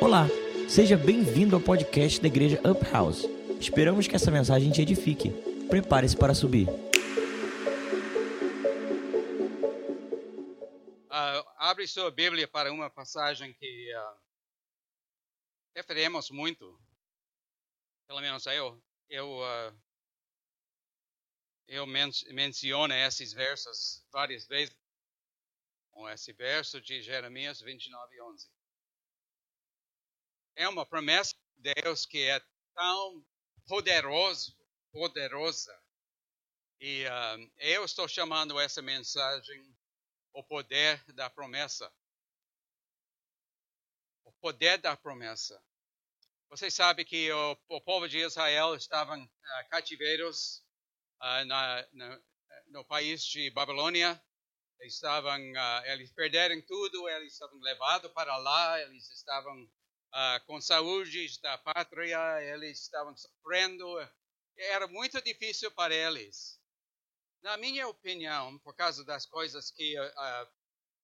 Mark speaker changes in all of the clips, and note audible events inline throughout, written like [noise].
Speaker 1: Olá, seja bem-vindo ao podcast da Igreja Up House. Esperamos que essa mensagem te edifique. Prepare-se para subir.
Speaker 2: Uh, abre sua Bíblia para uma passagem que uh, referemos muito. Pelo menos eu, eu, uh, eu men menciono esses versos várias vezes. Esse verso de Jeremias 29, 11. É uma promessa de Deus que é tão poderoso, poderosa. E eu estou chamando essa mensagem o poder da promessa. O poder da promessa. Vocês sabem que o, o povo de Israel estava uh, cativeiros uh, na, na, no país de Babilônia. Eles estavam, uh, eles perderam tudo, eles estavam levados para lá, eles estavam com saúde da pátria, eles estavam sofrendo. Era muito difícil para eles. Na minha opinião, por causa das coisas que uh,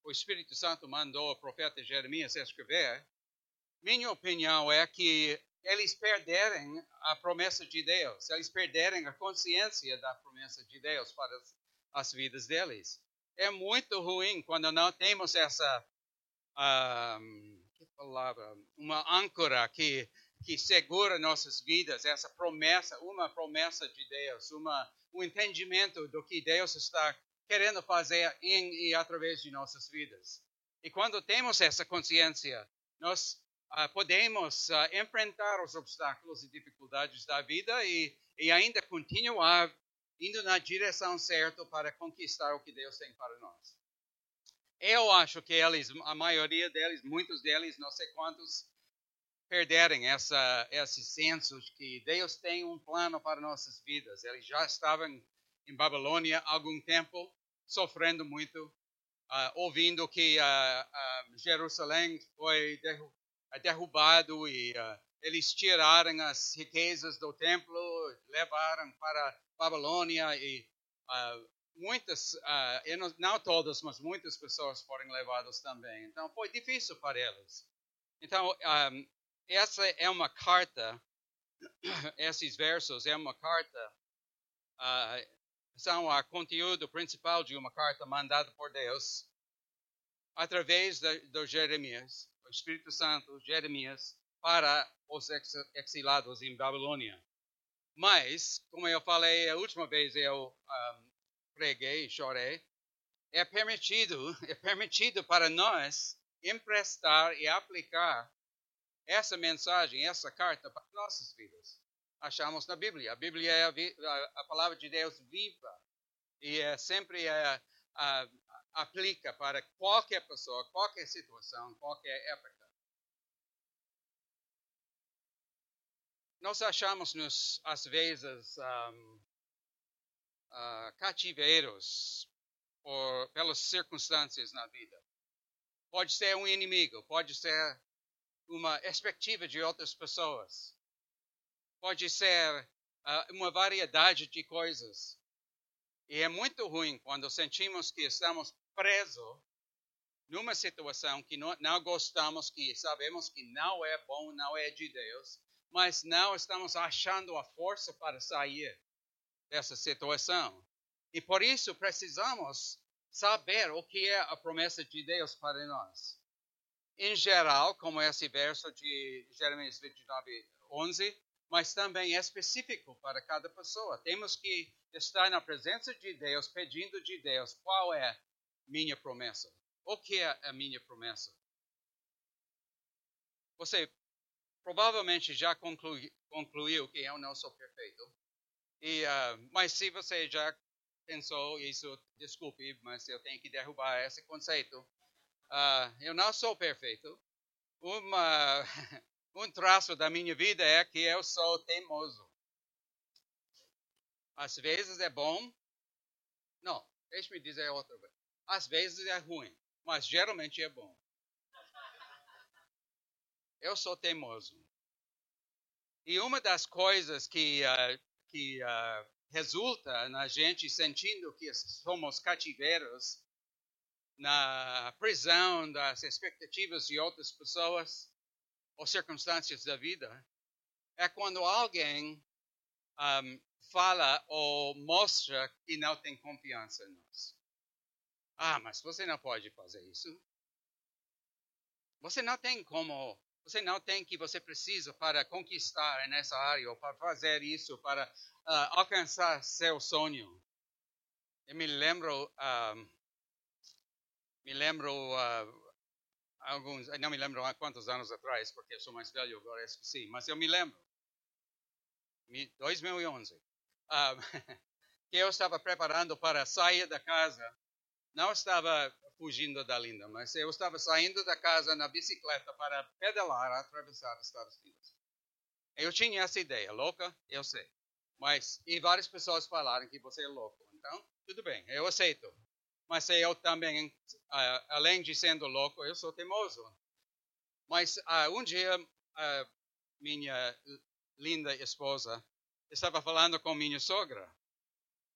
Speaker 2: o Espírito Santo mandou o profeta Jeremias escrever, minha opinião é que eles perderem a promessa de Deus, eles perderem a consciência da promessa de Deus para as, as vidas deles. É muito ruim quando não temos essa que palavra, uma âncora que que segura nossas vidas, essa promessa, uma promessa de Deus, uma, um entendimento do que Deus está querendo fazer em e através de nossas vidas. E quando temos essa consciência, nós uh, podemos uh, enfrentar os obstáculos e dificuldades da vida e, e ainda continuar indo na direção certa para conquistar o que Deus tem para nós. Eu acho que eles, a maioria deles, muitos deles, não sei quantos, perderem essa, esse senso de que Deus tem um plano para nossas vidas. Eles já estavam em Babilônia há algum tempo, sofrendo muito, uh, ouvindo que uh, uh, Jerusalém foi derrubado e eles tiraram as riquezas do templo, levaram para Babilônia e muitas, não, não todas, mas muitas pessoas foram levadas também. Então foi difícil para eles. Então, um, essa é uma carta, [coughs] esses versos é uma carta, uh, são o conteúdo principal de uma carta mandada por Deus através do Jeremias, o Espírito Santo, Jeremias, para os exilados em Babilônia. Mas, como eu falei a última vez eu um, preguei chorei, é permitido, [laughs] é permitido para nós emprestar e aplicar essa mensagem, essa carta para nossas vidas. Achamos na Bíblia. A Bíblia é a, a palavra de Deus viva e é sempre é, a, aplica para qualquer pessoa, qualquer situação, qualquer época. Nós achamos-nos, às vezes, um, cativeiros por, pelas circunstâncias na vida. Pode ser um inimigo, pode ser uma expectativa de outras pessoas. Pode ser uh, uma variedade de coisas. E é muito ruim quando sentimos que estamos presos numa situação que não, não, gostamos, que sabemos que não é bom, não é de Deus, mas não estamos achando a força para sair dessa situação. E por isso precisamos saber o que é a promessa de Deus para nós em geral, como esse verso de Jeremias 29, 11, mas também é específico para cada pessoa. Temos que estar na presença de Deus, pedindo de Deus qual é minha promessa. O que é a minha promessa? Você provavelmente já conclui, concluiu que eu não sou perfeito. E, uh, mas se você já pensou isso, desculpe, mas eu tenho que derrubar esse conceito. Uh, eu não sou perfeito. Uma, [laughs] um traço da minha vida é que eu sou teimoso. Às vezes é bom. Não, deixe-me dizer outra vez. Às vezes é ruim, mas geralmente é bom. Eu sou teimoso. E uma das coisas que, uh, que uh, resulta na gente sentindo que somos cativeiros na prisão das expectativas de outras pessoas ou circunstâncias da vida é quando alguém um, fala ou mostra que não tem confiança em nós. Ah, mas você não pode fazer isso. Você não tem como, você não tem que você precisa para conquistar nessa área ou para fazer isso, para uh, alcançar seu sonho. Eu me lembro, uh, me lembro uh, alguns, não me lembro há quantos anos atrás, porque eu sou mais velho agora esqueci, mas eu me lembro, 2011, um, [laughs] que eu estava preparando para sair da casa. Não estava fugindo da Linda, mas eu estava saindo da casa na bicicleta para pedalar, atravessar os Estados Unidos. Eu tinha essa ideia, louca, eu sei. Mas, e várias pessoas falaram que você é louco. Então, tudo bem, eu aceito. Mas eu também, uh, além de sendo louco, eu sou teimoso. Mas uh, um dia, uh, minha linda esposa estava falando com minha sogra.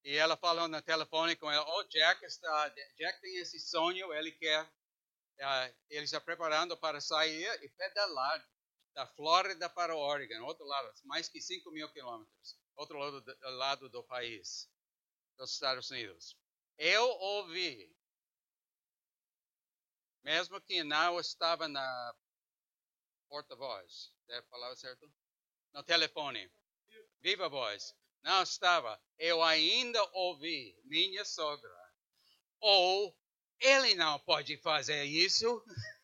Speaker 2: E ela falou no telefone com ela, oh, Jack, está, Jack tem esse sonho, ele quer, uh, ele está preparando para sair e pedalar da Flórida para o Oregon, outro lado, mais que 5 mil quilômetros, outro lado do, lado do país, dos Estados Unidos. Eu ouvi, mesmo que não estava na porta-voz, deve falar certo? No telefone, viva voz não estava, eu ainda ouvi minha sogra. Ou ele não pode fazer isso. [laughs]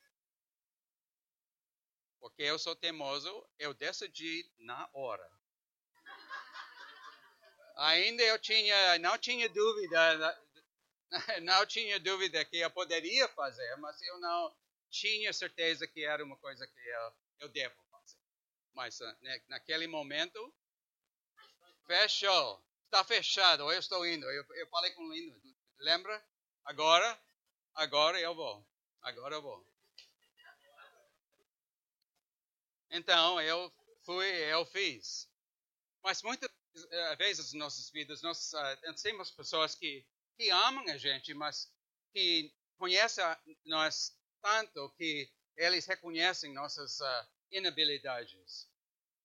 Speaker 2: Porque eu sou teimoso, eu decidi na hora. Ainda eu tinha, não tinha dúvida, [laughs] não tinha dúvida que eu poderia fazer, mas eu não tinha certeza que era uma coisa que eu, eu devo fazer. Mas né, naquele momento Fechou. Está fechado. Eu estou indo. Eu, eu falei com o Lindo. Lembra? Agora, agora eu vou. Agora eu vou. Então, eu fui, eu fiz. Mas muitas eh, vezes nas nossas vidas, nós uh, temos pessoas que, que amam a gente, mas que conhecem nós tanto que eles reconhecem nossas uh, inabilidades,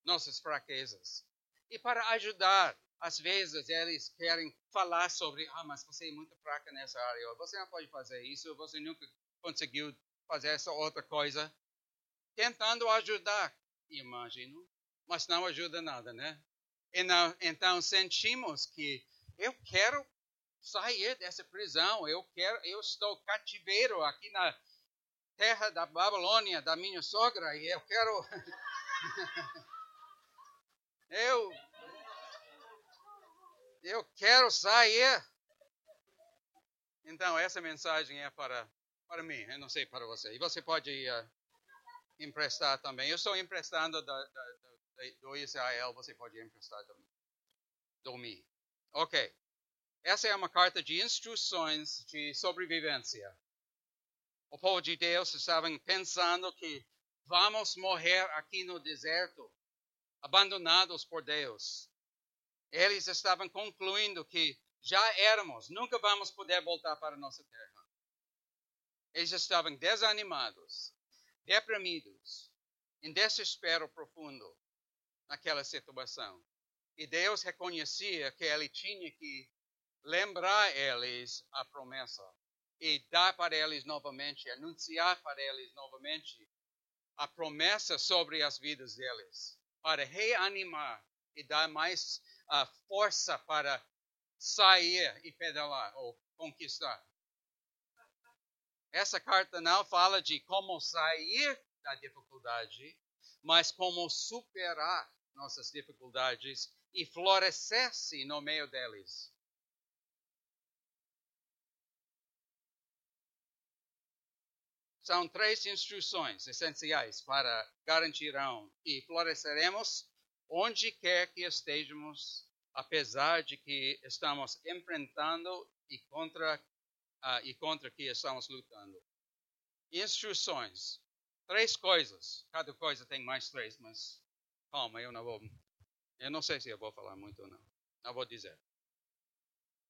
Speaker 2: nossas fraquezas. E para ajudar, às vezes eles querem falar sobre, ah, mas você é muito fraca nessa área, você não pode fazer isso, você nunca conseguiu fazer essa outra coisa. Tentando ajudar, imagino, mas não ajuda nada, né? Não, então sentimos que eu quero sair dessa prisão, eu quero, eu estou cativeiro aqui na terra da Babilônia, da minha sogra, e eu quero [laughs] Eu eu quero sair. Então, essa mensagem é para, para mim, eu não sei para você. E você pode uh, emprestar também. Eu estou emprestando da, da, da, do Israel, você pode emprestar do, do mim. Ok. Essa é uma carta de instruções de sobrevivência. O povo de Deus estava pensando que vamos morrer aqui no deserto abandonados por Deus. Eles estavam concluindo que já éramos, nunca vamos poder voltar para nossa terra. Eles estavam desanimados, deprimidos, em desespero profundo naquela situação. E Deus reconhecia que ele tinha que lembrar eles a promessa e dar para eles novamente, anunciar para eles novamente a promessa sobre as vidas deles para reanimar e dar mais uh, força para sair e pedalar ou conquistar. Essa carta não fala de como sair da dificuldade, mas como superar nossas dificuldades e florescer-se no meio deles. São três instruções essenciais para garantirão e floresceremos onde quer que estejamos, apesar de que estamos enfrentando e contra uh, e contra que estamos lutando. Instruções. Três coisas. Cada coisa tem mais três, mas calma, eu não vou. Eu não sei se eu vou falar muito ou não. Não vou dizer.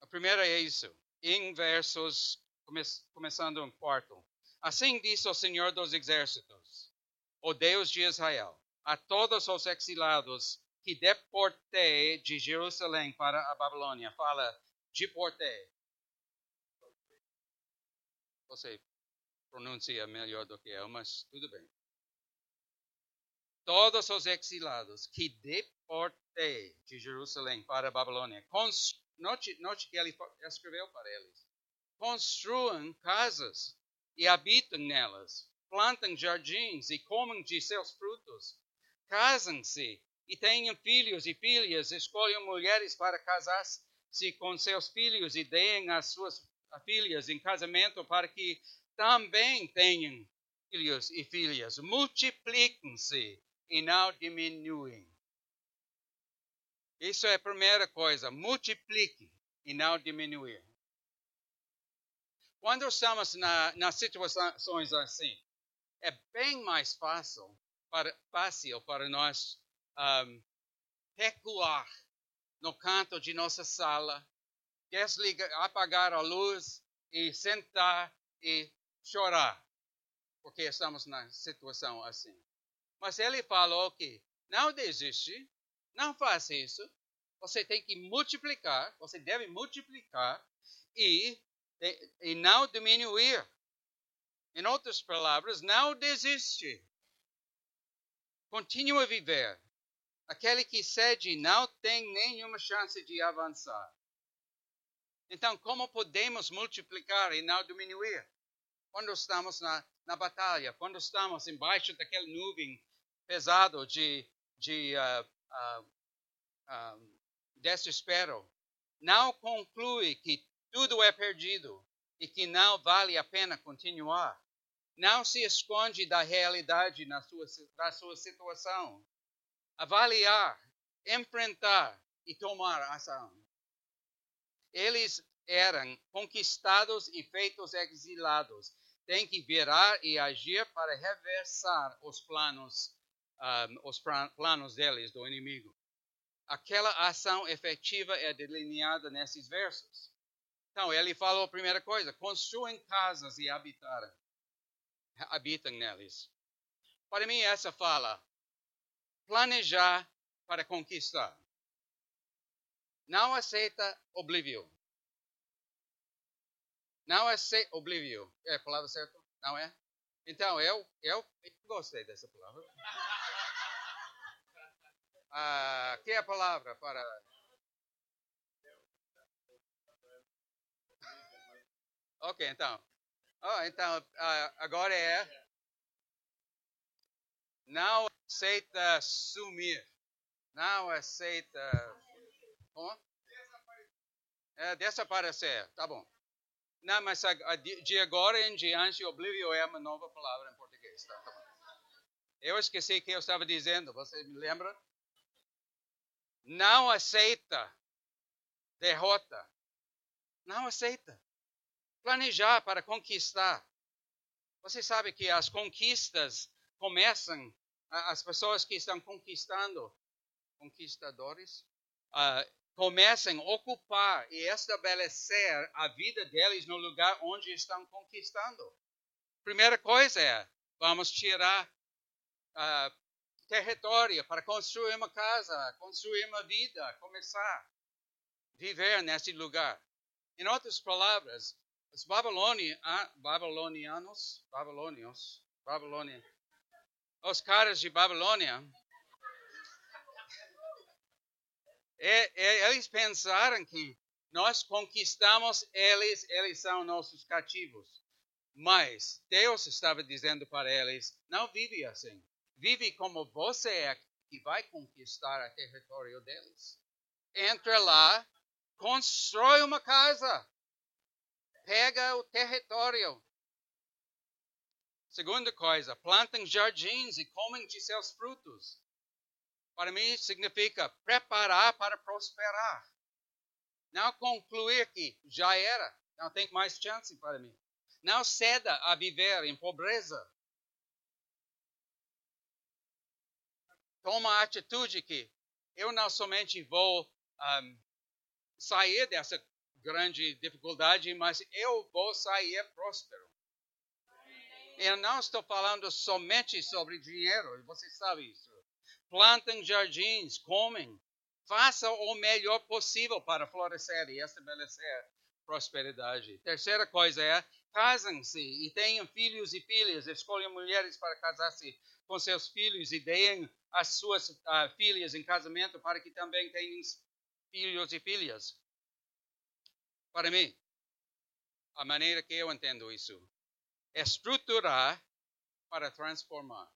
Speaker 2: A primeira é isso. Em versos, come, começando em quarto. Assim diz o Senhor dos Exércitos: o Deus de Israel, a todos os exilados que deportei de Jerusalém para a Babilônia. Fala, deportei. Você pronuncia melhor do que eu, mas tudo bem. Todos os exilados que deportei de Jerusalém para a Babilônia, note, note que ele escreveu para eles: construam casas e habitam nelas, plantam jardins e comem de seus frutos, casam-se e tenham filhos e filhas, escolham mulheres para casar-se com seus filhos e deem as suas filhas em casamento para que também tenham filhos e filhas. Multipliquem-se e não diminuem. Isso é a primeira coisa. Multiplique e não diminuir. Quando estamos na, nas situações assim, é bem mais fácil para, fácil para nós um, recuar no canto de nossa sala, desligar, apagar a luz e sentar e chorar, porque estamos na situação assim. Mas ele falou que não desiste, não faça isso. Você tem que multiplicar, você deve multiplicar e e não diminuir. Em outras palavras, não desiste. Continua a viver. Aquele que cede não tem nenhuma chance de avançar. Então, como podemos multiplicar e não diminuir? Quando estamos na, na batalha, quando estamos embaixo daquela nuvem pesado de, de uh, uh, uh, desespero, não conclui que tudo é perdido e que não vale a pena continuar. Não se esconde da realidade na sua, da sua situação. Avaliar, enfrentar e tomar ação. Eles eram conquistados e feitos exilados. Tem que virar e agir para reversar os planos, um, os planos deles, do inimigo. Aquela ação efetiva é delineada nesses versos. Então, ele falou a primeira coisa: construem casas e habitaram, habitam neles. Para mim, essa fala, planejar para conquistar. Não aceita oblívio. Não aceita oblívio. É a palavra certa? Não é? Então, eu, eu gostei dessa palavra. Ah, que é a palavra para Ok, então. Oh, então, agora é. Não aceita sumir. Não aceita. Como? É, desaparecer. Tá bom. Não, mas de agora em diante, oblívio é uma nova palavra em português. Tá, tá eu esqueci o que eu estava dizendo. Você me lembra? Não aceita derrota. Não aceita planejar para conquistar. Você sabe que as conquistas começam, as pessoas que estão conquistando, conquistadores, uh, começam a ocupar e estabelecer a vida deles no lugar onde estão conquistando. Primeira coisa é, vamos tirar uh, território para construir uma casa, construir uma vida, começar a viver nesse lugar. Em outras palavras, os babilonianos, babilônios, Babilônia, os caras de Babilônia, é, é, eles pensaram que nós conquistamos eles, eles são nossos cativos. Mas Deus estava dizendo para eles: não vive assim. Vive como você é que vai conquistar o território deles. Entra lá, constrói uma casa pega o território. Segunda coisa, plantem jardins e comem de seus frutos. Para mim significa preparar para prosperar. Não concluir que já era, não tem mais chance para mim. Não ceda a viver em pobreza. Toma a atitude que eu não somente vou um, sair dessa grande dificuldade, mas eu vou sair próspero. Eu não estou falando somente sobre dinheiro, você sabe isso. Plantem jardins, comem, façam o melhor possível para florescer e estabelecer prosperidade. Terceira coisa é casem-se e tenham filhos e filhas. Escolham mulheres para casar-se com seus filhos e deem as suas uh, filhas em casamento para que também tenham filhos e filhas. Para mim, a maneira que eu entendo isso é estruturar para transformar.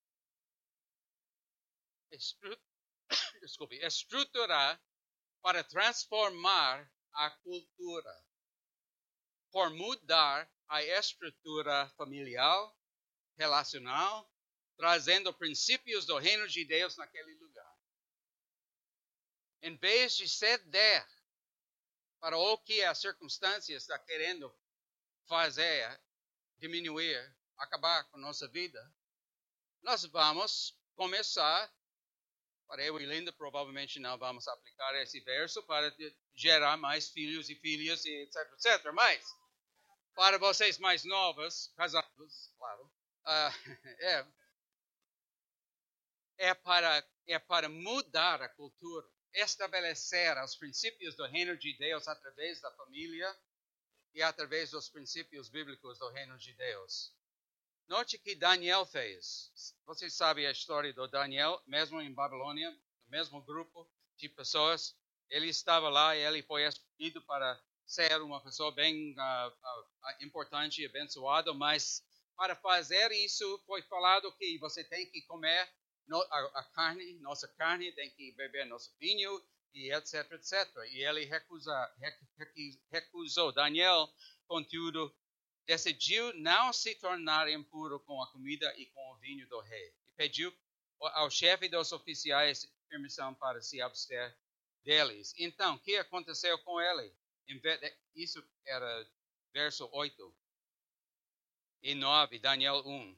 Speaker 2: Estru... [coughs] Desculpe, estruturar para transformar a cultura por mudar a estrutura familiar, relacional, trazendo princípios do reino de Deus naquele lugar. Em vez de ceder para o que a circunstância está querendo fazer, diminuir, acabar com nossa vida, nós vamos começar, para eu e Linda provavelmente não vamos aplicar esse verso para gerar mais filhos e filhas e etc, etc, mas para vocês mais novos, casados, claro, uh, [laughs] é, é, para, é para mudar a cultura, estabelecer os princípios do reino de Deus através da família e através dos princípios bíblicos do reino de Deus. Note que Daniel fez. Vocês sabem a história do Daniel, mesmo em Babilônia, no mesmo grupo de pessoas. Ele estava lá e ele foi escolhido para ser uma pessoa bem uh, uh, importante e abençoada, mas para fazer isso foi falado que você tem que comer a, a, carne, nossa carne, tem que beber nosso vinho e etc, etc. E ele recusa, recusou. Daniel, contudo, decidiu não se tornar impuro com a comida e com o vinho do rei. E pediu ao chefe dos oficiais permissão para se abster deles. Então, o que aconteceu com ele? Isso era verso 8 e 9, Daniel 1.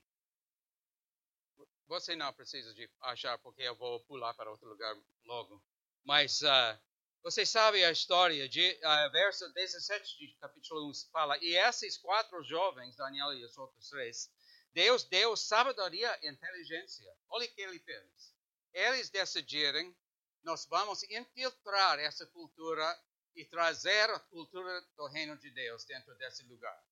Speaker 2: Você não precisa de achar, porque eu vou pular para outro lugar logo. Mas uh, você sabe a história, de, uh, verso 17 de capítulo 1 fala, e esses quatro jovens, Daniel e os outros três, Deus deu sabedoria e inteligência. Olha o que ele fez. Eles decidiram, nós vamos infiltrar essa cultura e trazer a cultura do reino de Deus dentro desse lugar.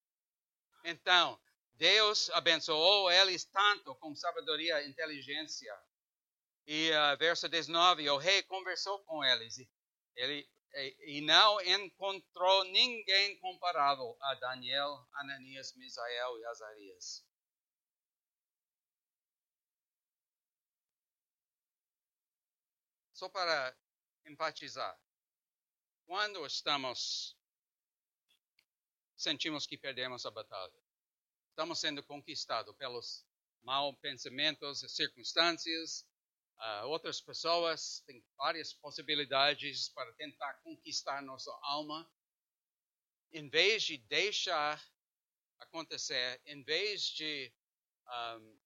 Speaker 2: Então, Deus abençoou eles tanto com sabedoria e inteligência. E uh, verso 19, o rei conversou com eles. Ele, e não encontrou ninguém comparável a Daniel, Ananias, Misael e Azarias. Só para enfatizar, quando estamos sentimos que perdemos a batalha, estamos sendo conquistados pelos maus pensamentos circunstâncias, uh, outras pessoas têm várias possibilidades para tentar conquistar nossa alma. Em vez de deixar acontecer, em vez de um,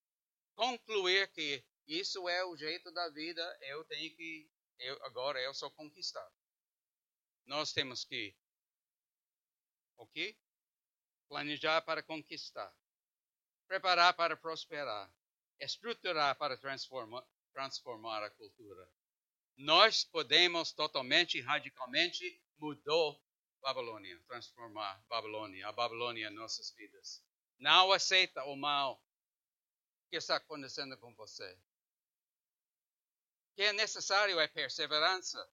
Speaker 2: concluir que isso é o jeito da vida, eu tenho que, eu, agora eu sou conquistado nós temos que ok? Planejar para conquistar, preparar para prosperar, estruturar para transformar, transformar a cultura. Nós podemos totalmente, radicalmente mudar Babilônia, transformar Babilônia, a Babilônia em nossas vidas. Não aceita o mal que está acontecendo com você. O que é necessário é perseverança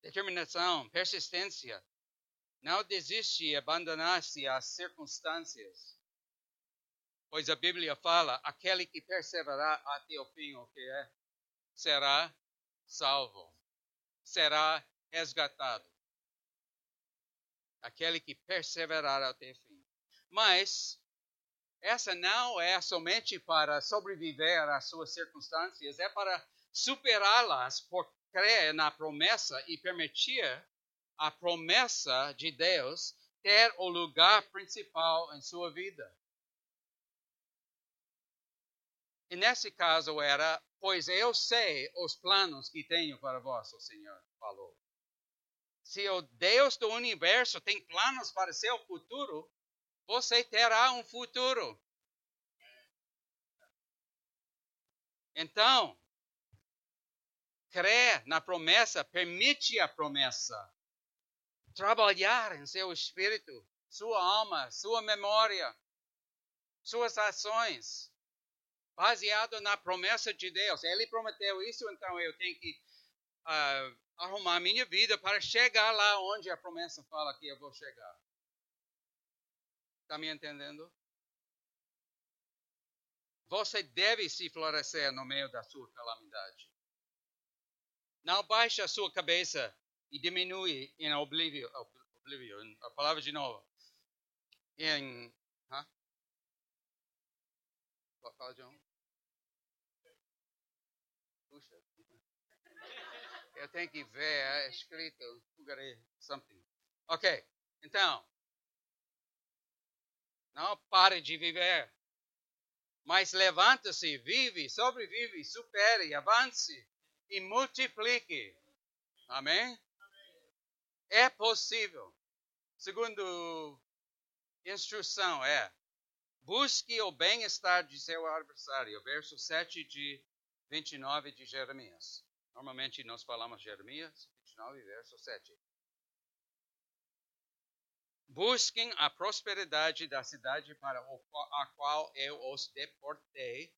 Speaker 2: determinação, persistência. Não desiste e abandonar-se às circunstâncias. Pois a Bíblia fala: aquele que perseverar até o fim, o que é? Será salvo, será resgatado. Aquele que perseverar até o fim. Mas essa não é somente para sobreviver às suas circunstâncias, é para superá-las por crer na promessa e permitir a promessa de Deus ter o lugar principal em sua vida. E nesse caso era, pois eu sei os planos que tenho para vós, o Senhor falou. Se o Deus do universo tem planos para seu futuro, você terá um futuro. Então, crer na promessa permite a promessa. Trabalhar em seu espírito, sua alma, sua memória, suas ações, baseado na promessa de Deus. Ele prometeu isso, então eu tenho que uh, arrumar minha vida para chegar lá onde a promessa fala que eu vou chegar. Está me entendendo? Você deve se florescer no meio da sua calamidade. Não baixe a sua cabeça e diminui em oblívio, oblívio a palavra de novo. Em. Huh? Fala, John. Puxa. Eu tenho que ver, é escrito, something. Ok, então. Não pare de viver. Mas levanta-se, vive, sobrevive, supere, avance e multiplique. Amém? É possível. Segundo instrução é: busque o bem-estar de seu adversário. Verso 7 de 29 de Jeremias. Normalmente nós falamos Jeremias 29, verso 7. Busquem a prosperidade da cidade para a qual eu os deportei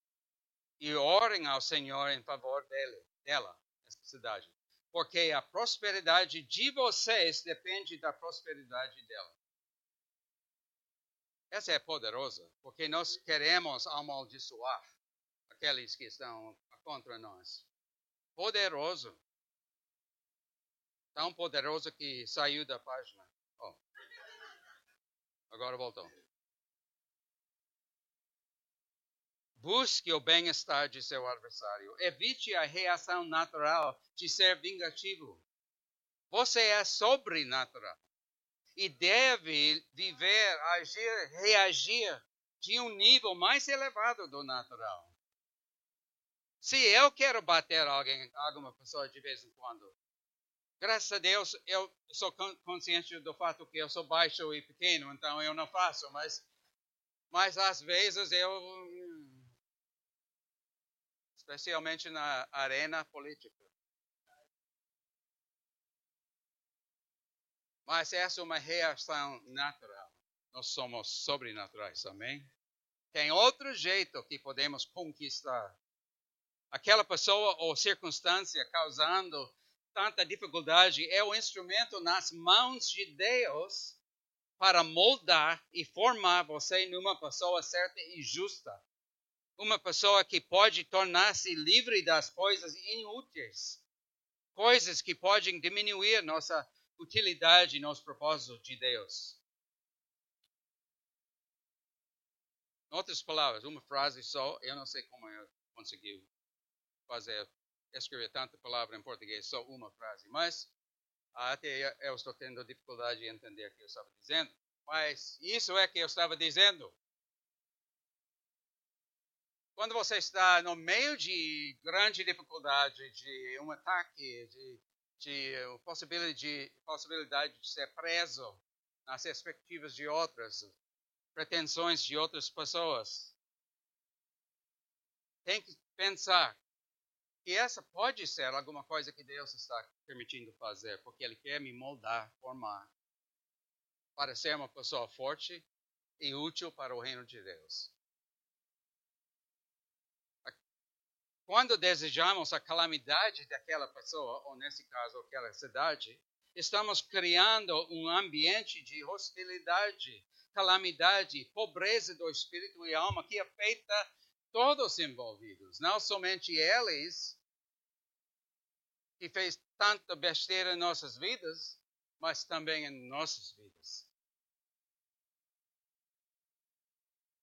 Speaker 2: e orem ao Senhor em favor dele, dela, essa cidade. Porque a prosperidade de vocês depende da prosperidade dela. Essa é poderosa, porque nós queremos amaldiçoar aqueles que estão contra nós. Poderoso. Tão poderoso que saiu da página. Oh. Agora voltou. Busque o bem-estar de seu adversário. Evite a reação natural de ser vingativo. Você é sobrenatural e deve viver, agir, reagir de um nível mais elevado do natural. Se eu quero bater alguém, alguma pessoa de vez em quando, graças a Deus eu sou consciente do fato que eu sou baixo e pequeno, então eu não faço, mas, mas às vezes eu. Especialmente na arena política. Mas essa é uma reação natural. Nós somos sobrenaturais, amém? Tem outro jeito que podemos conquistar aquela pessoa ou circunstância causando tanta dificuldade é o instrumento nas mãos de Deus para moldar e formar você numa pessoa certa e justa. Uma pessoa que pode tornar-se livre das coisas inúteis, coisas que podem diminuir nossa utilidade nos propósitos de Deus. Em outras palavras, uma frase só, eu não sei como eu consegui fazer, escrever tanta palavra em português, só uma frase. Mas até eu estou tendo dificuldade de entender o que eu estava dizendo. Mas isso é que eu estava dizendo. Quando você está no meio de grande dificuldade, de um ataque, de, de possibilidade, de possibilidade de ser preso nas expectativas de outras, pretensões de outras pessoas, tem que pensar que essa pode ser alguma coisa que Deus está permitindo fazer, porque Ele quer me moldar, formar, para ser uma pessoa forte e útil para o reino de Deus. Quando desejamos a calamidade daquela pessoa, ou nesse caso, aquela cidade, estamos criando um ambiente de hostilidade, calamidade, pobreza do espírito e alma que afeta todos envolvidos, não somente eles, que fez tanta besteira em nossas vidas, mas também em nossas vidas.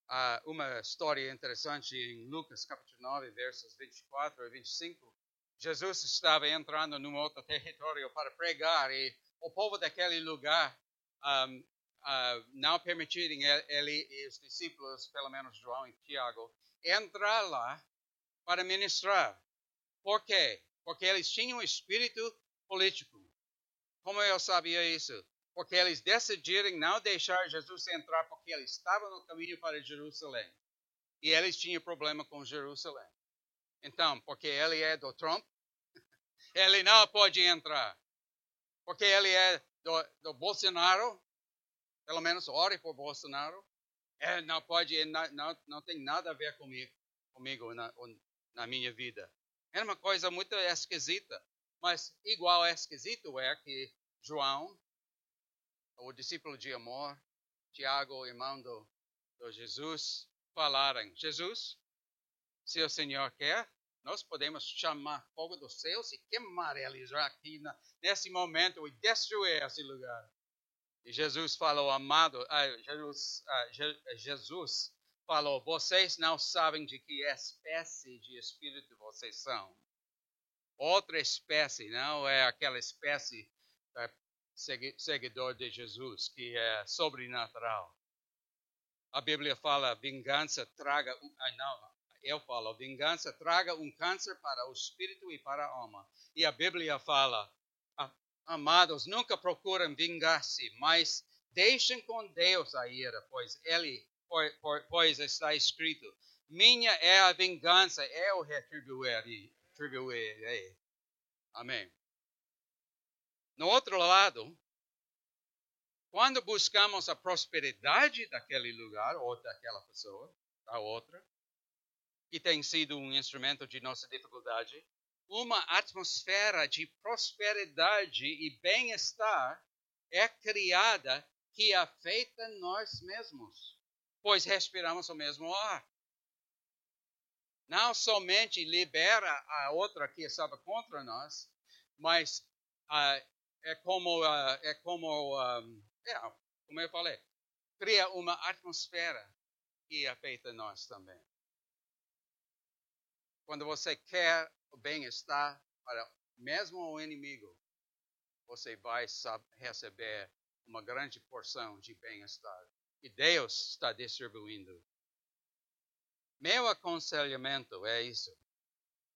Speaker 2: Há uma história interessante em Lucas capítulo 9, versos 24 a 25. Jesus estava entrando num outro território para pregar e o povo daquele lugar um, uh, não permitirem ele e os discípulos, pelo menos João e Tiago, entrar lá para ministrar. Por quê? Porque eles tinham um espírito político. Como eu sabia isso? Porque eles decidiram não deixar Jesus entrar porque ele estava no caminho para Jerusalém. E eles tinham problema com Jerusalém. Então, porque ele é do Trump, [laughs] ele não pode entrar. Porque ele é do, do Bolsonaro, pelo menos ore por Bolsonaro, ele não pode, não, não, tem nada a ver comigo, comigo na, na minha vida. É uma coisa muito esquisita. Mas igual esquisito é que João, o discípulo de amor, Tiago, irmão do, do Jesus, falaram: Jesus, se o Senhor quer, nós podemos chamar fogo dos céus e queimar eles aqui na, nesse momento e destruir esse lugar. E Jesus falou, amado, ah, Jesus, ah, Jesus falou: vocês não sabem de que espécie de espírito vocês são. Outra espécie, não é aquela espécie é, seguidor de Jesus, que é sobrenatural. A Bíblia fala: vingança traga. Ah, não, eu falo: vingança traga um câncer para o espírito e para a alma. E a Bíblia fala: amados, nunca procurem vingar-se, mas deixem com Deus a ira, pois ele pois está escrito: Minha é a vingança, eu retribuirei. retribuirei. Amém. No outro lado, quando buscamos a prosperidade daquele lugar ou daquela pessoa, da outra, que tem sido um instrumento de nossa dificuldade, uma atmosfera de prosperidade e bem-estar é criada que afeta nós mesmos pois respiramos o mesmo ar. Não somente libera a outra que estava contra nós, mas uh, é como, uh, é como, um, é, como eu falei, cria uma atmosfera que afeta nós também. Quando você quer bem-estar para mesmo o inimigo, você vai receber uma grande porção de bem-estar que Deus está distribuindo. Meu aconselhamento é isso.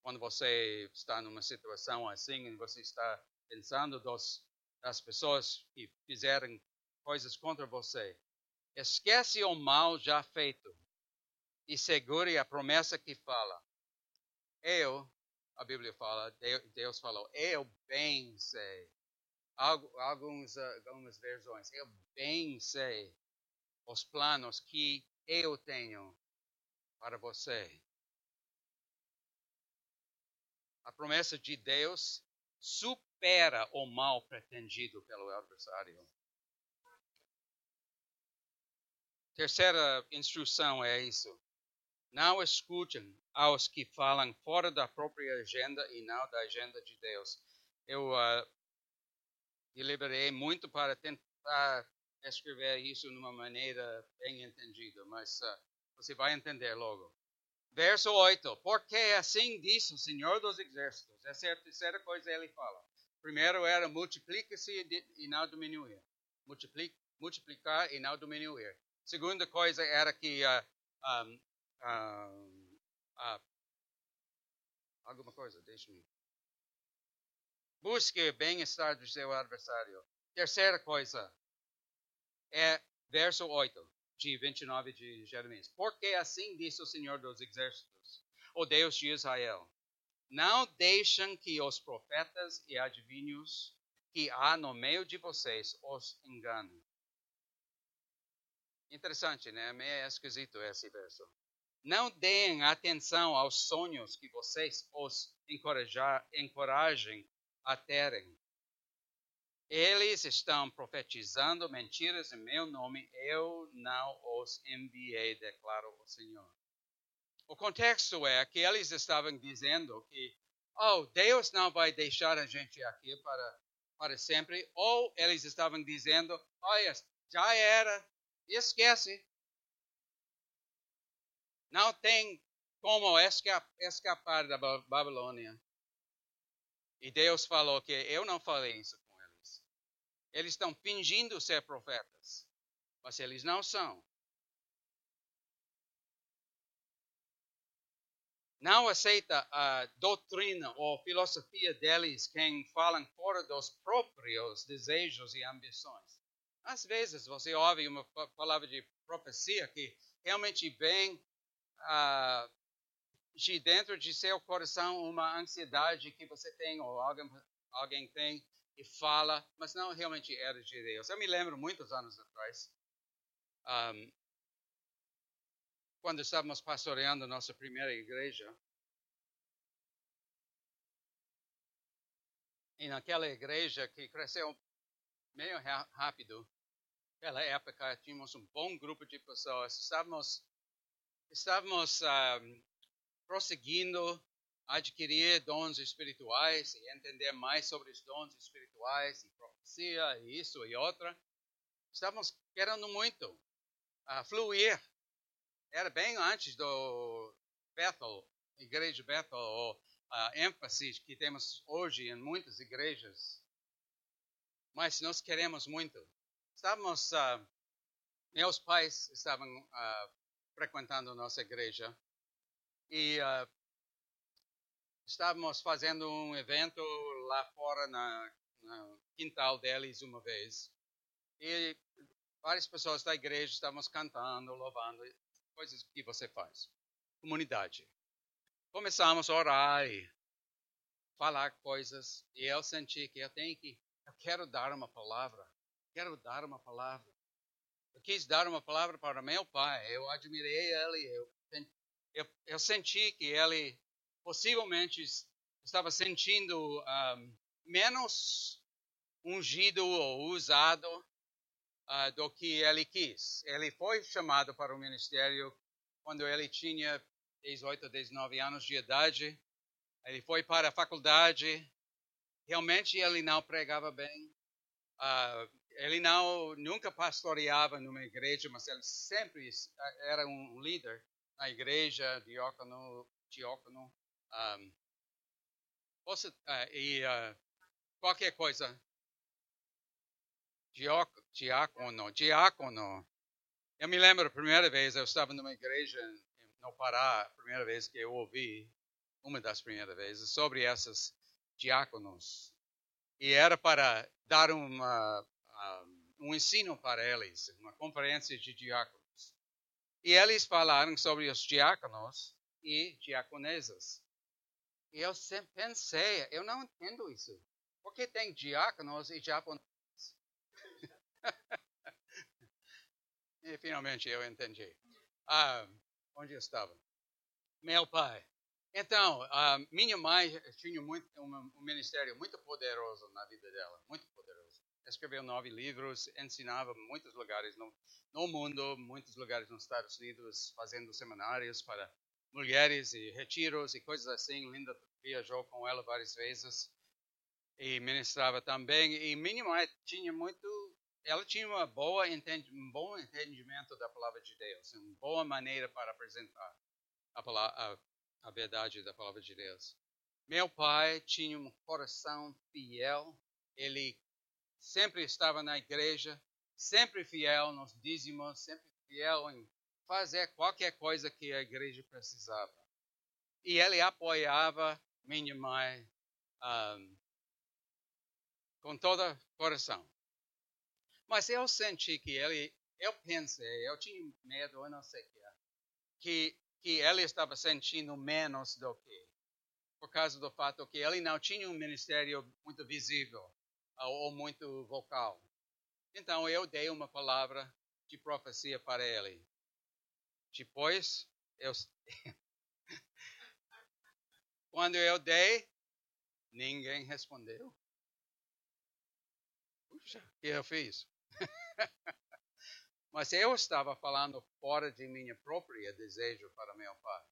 Speaker 2: Quando você está numa situação assim e você está pensando dos, das pessoas que fizeram coisas contra você, esquece o mal já feito e segure a promessa que fala. Eu, a Bíblia fala, Deus falou, eu bem sei. Alguns, algumas versões, eu bem sei os planos que eu tenho para você. A promessa de Deus supera o mal pretendido pelo adversário. Terceira instrução é isso. Não escutem aos que falam fora da própria agenda e não da agenda de Deus. Eu uh, deliberei muito para tentar escrever isso de uma maneira bem entendida, mas uh, você vai entender logo. Verso 8: Porque assim disse o Senhor dos Exércitos. Essa é a terceira coisa que ele fala. Primeiro era multiplique-se e não diminuir. Multiplic, multiplicar e não diminuir. Segunda coisa era que uh, um, uh, uh, alguma coisa, deixe-me. Busque o bem-estar do seu adversário. Terceira coisa, é verso 8 de 29 de Jeremias. Porque assim disse o Senhor dos Exércitos, o Deus de Israel: Não deixem que os profetas e adivinhos que há no meio de vocês os enganem. Interessante, né? Meio esquisito esse verso. Não deem atenção aos sonhos que vocês os encorajem a terem eles estão profetizando mentiras em meu nome, eu não os enviei, declara o Senhor. O contexto é que eles estavam dizendo que, oh, Deus não vai deixar a gente aqui para, para sempre, ou eles estavam dizendo, olha, já era, esquece. Não tem como escapar da Babilônia. E Deus falou que eu não falei isso eles estão fingindo ser profetas, mas eles não são. Não aceita a doutrina ou filosofia deles quem falam fora dos próprios desejos e ambições. Às vezes você ouve uma palavra de profecia que realmente vem uh, de dentro de seu coração uma ansiedade que você tem ou alguém, alguém tem e fala, mas não realmente era de Deus. Eu me lembro muitos anos atrás, um, quando estávamos pastoreando nossa primeira igreja, e naquela igreja que cresceu meio rápido, naquela época tínhamos um bom grupo de pessoas, estávamos, estávamos um, prosseguindo adquirir dons espirituais e entender mais sobre os dons espirituais e profecia e isso e outra. Estávamos querendo muito uh, fluir. Era bem antes do Bethel, Igreja Bethel, ou a ênfase que temos hoje em muitas igrejas. Mas nós queremos muito. Estávamos, uh, meus pais estavam uh, frequentando nossa igreja. E uh, estávamos fazendo um evento lá fora na, no quintal deles uma vez. E várias pessoas da igreja estávamos cantando, louvando, coisas que você faz, comunidade. Começamos a orar e falar coisas. E eu senti que eu tenho que, eu quero dar uma palavra, quero dar uma palavra. Eu quis dar uma palavra para meu pai, eu admirei ele, eu eu, eu senti que ele possivelmente estava sentindo um, menos ungido ou usado uh, do que ele quis. Ele foi chamado para o ministério quando ele tinha 18 19 anos de idade. Ele foi para a faculdade. Realmente ele não pregava bem. Uh, ele não nunca pastoreava numa igreja, mas ele sempre era um líder na igreja, diácono, diácono, um, posso, uh, e uh, qualquer coisa, diácono, diácono. Eu me lembro a primeira vez, eu estava numa igreja no Pará, a primeira vez que eu ouvi, uma das primeiras vezes, sobre esses diáconos. E era para dar uma, um, ensino para eles, uma conferência de diáconos. E eles falaram sobre os diáconos e diaconesas. E eu sempre pensei, eu não entendo isso. Por que tem diáconos e diaconesas? [laughs] e finalmente eu entendi. Ah, onde eu estava? Meu pai. Então, ah, minha mãe tinha muito, um, um ministério muito poderoso na vida dela, muito poderoso. Escreveu nove livros, ensinava em muitos lugares no, no mundo, muitos lugares nos Estados Unidos, fazendo seminários para mulheres e retiros e coisas assim. Linda viajou com ela várias vezes e ministrava também. E minha mãe tinha muito, ela tinha uma boa um bom entendimento da palavra de Deus, uma boa maneira para apresentar a, palavra, a, a verdade da palavra de Deus. Meu pai tinha um coração fiel, ele sempre estava na igreja, sempre fiel nos dízimos, sempre fiel em fazer qualquer coisa que a igreja precisava. E ele apoiava minha mãe um, com todo o coração. Mas eu senti que ele, eu pensei, eu tinha medo, eu não sei o que é, que, que ele estava sentindo menos do que, por causa do fato que ele não tinha um ministério muito visível ou muito vocal. Então eu dei uma palavra de profecia para ele. Depois, eu... [laughs] quando eu dei, ninguém respondeu. Puxa, o que eu fiz? [laughs] Mas eu estava falando fora de minha própria desejo para meu pai.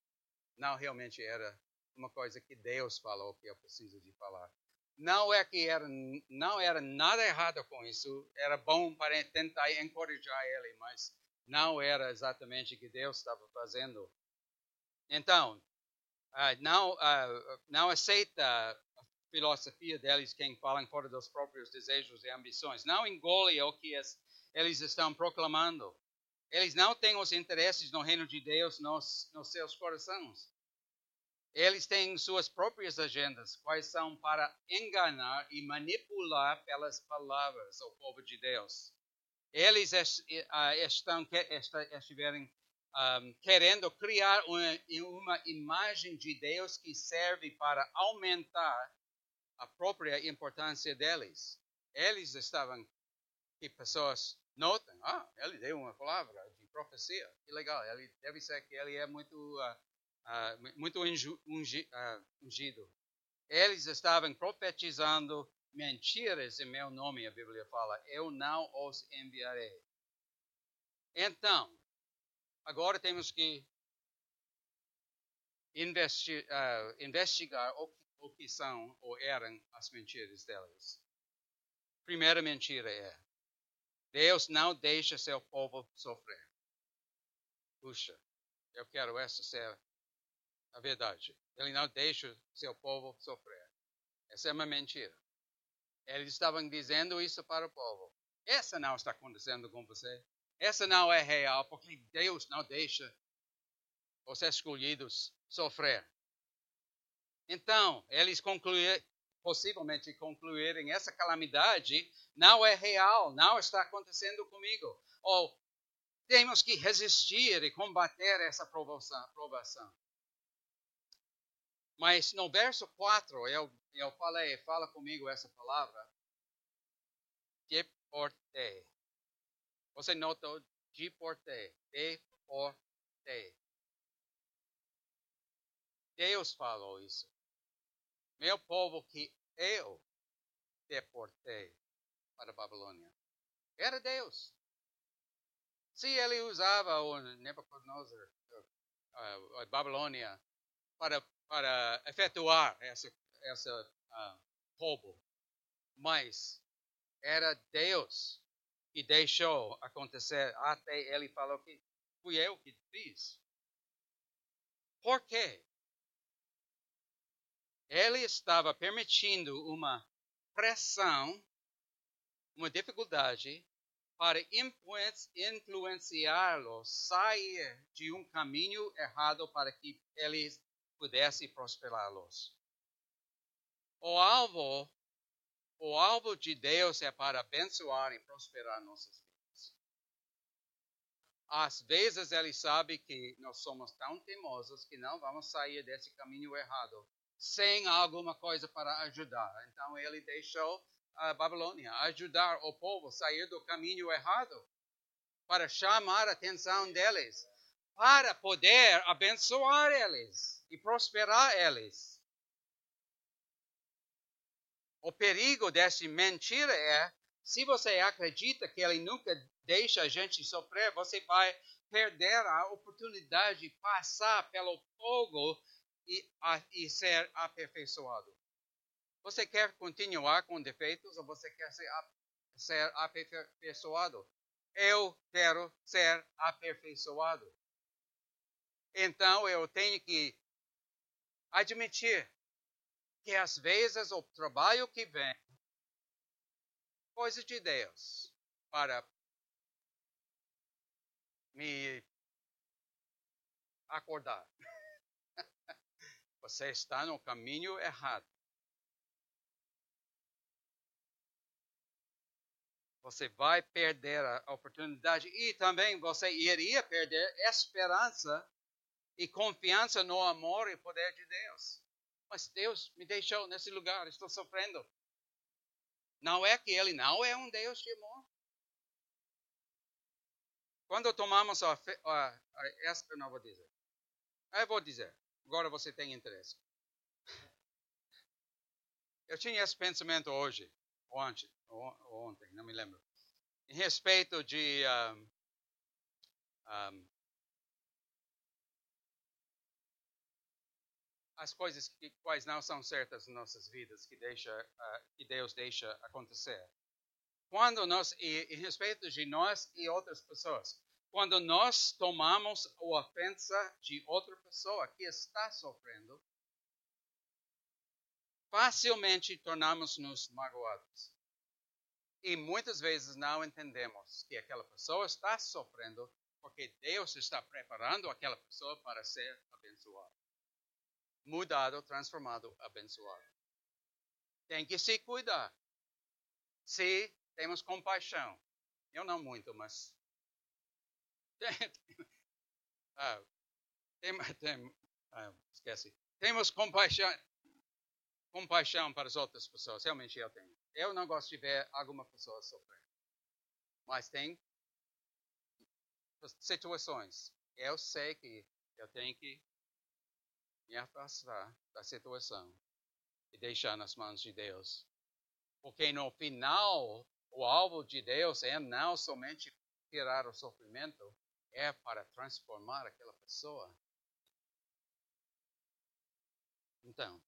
Speaker 2: Não realmente era uma coisa que Deus falou que eu preciso de falar. Não é que era, não era nada errado com isso, era bom para tentar encorajar ele, mas não era exatamente o que Deus estava fazendo. Então, uh, não, uh, não aceita a filosofia deles, quem falam fora dos próprios desejos e ambições. Não engole o que es, eles estão proclamando. Eles não têm os interesses no reino de Deus nos, nos seus corações. Eles têm suas próprias agendas, quais são para enganar e manipular pelas palavras o povo de Deus. Eles estão, estiverem um, querendo criar uma, uma imagem de Deus que serve para aumentar a própria importância deles. Eles estavam, que pessoas notam, ah, ele deu uma palavra de profecia, que legal, ele deve ser que ele é muito, uh, uh, muito uh, ungido. Eles estavam profetizando mentiras em meu nome, a Bíblia fala, eu não os enviarei. Então, agora temos que uh, investigar o, o que são ou eram as mentiras deles. Primeira mentira é: Deus não deixa seu povo sofrer. Puxa, eu quero essa ser a verdade. Ele não deixa seu povo sofrer. Essa é uma mentira. Eles estavam dizendo isso para o povo. Essa não está acontecendo com você. Essa não é real, porque Deus não deixa os escolhidos sofrer. Então, eles concluíram, possivelmente concluírem essa calamidade não é real, não está acontecendo comigo. Ou temos que resistir e combater essa provação. provação. Mas no verso 4, eu, eu falei, fala comigo essa palavra, deporte. Você notou? Deporte. Deporte. Deus falou isso. Meu povo que eu deportei para a Babilônia. Era Deus. Se ele usava o Nebuchadnezzar, a Babilônia, para, para efetuar essa, essa uh, roubo, mas era Deus que deixou acontecer até ele falou que fui eu que fiz. Por quê? Ele estava permitindo uma pressão, uma dificuldade para influenciá-los sair de um caminho errado para que eles pudessem prosperá-los. O alvo, o alvo de Deus é para abençoar e prosperar nossas vidas. Às vezes ele sabe que nós somos tão teimosos que não vamos sair desse caminho errado sem alguma coisa para ajudar. Então ele deixou a Babilônia, ajudar o povo a sair do caminho errado, para chamar a atenção deles, para poder abençoar eles e prosperar eles. O perigo dessa mentira é, se você acredita que ele nunca deixa a gente sofrer, você vai perder a oportunidade de passar pelo fogo e, a, e ser aperfeiçoado. Você quer continuar com defeitos ou você quer ser, ser aperfeiçoado? Eu quero ser aperfeiçoado. Então eu tenho que admitir que às vezes o trabalho que vem coisa de Deus para me acordar. [laughs] Você está no caminho errado. você vai perder a oportunidade e também você iria perder esperança e confiança no amor e poder de Deus. Mas Deus me deixou nesse lugar, estou sofrendo. Não é que Ele não é um Deus de amor. Quando tomamos a, a, a essa, eu não vou dizer. Eu vou dizer. Agora você tem interesse. Eu tinha esse pensamento hoje, ontem ontem, não me lembro, em respeito de um, um, as coisas que, quais não são certas em nossas vidas que, deixa, uh, que Deus deixa acontecer. Quando nós, e, em respeito de nós e outras pessoas, quando nós tomamos a ofensa de outra pessoa que está sofrendo, facilmente tornamos-nos magoados. E muitas vezes não entendemos que aquela pessoa está sofrendo porque Deus está preparando aquela pessoa para ser abençoada. Mudado, transformado, abençoado. Tem que se cuidar. Se temos compaixão. Eu não muito, mas [laughs] ah, tem, tem, ah, esquece. Temos compaixão, compaixão para as outras pessoas. Realmente eu tenho. Eu não gosto de ver alguma pessoa sofrer. Mas tem situações. Eu sei que eu tenho que me afastar da situação e deixar nas mãos de Deus. Porque no final, o alvo de Deus é não somente tirar o sofrimento, é para transformar aquela pessoa. Então,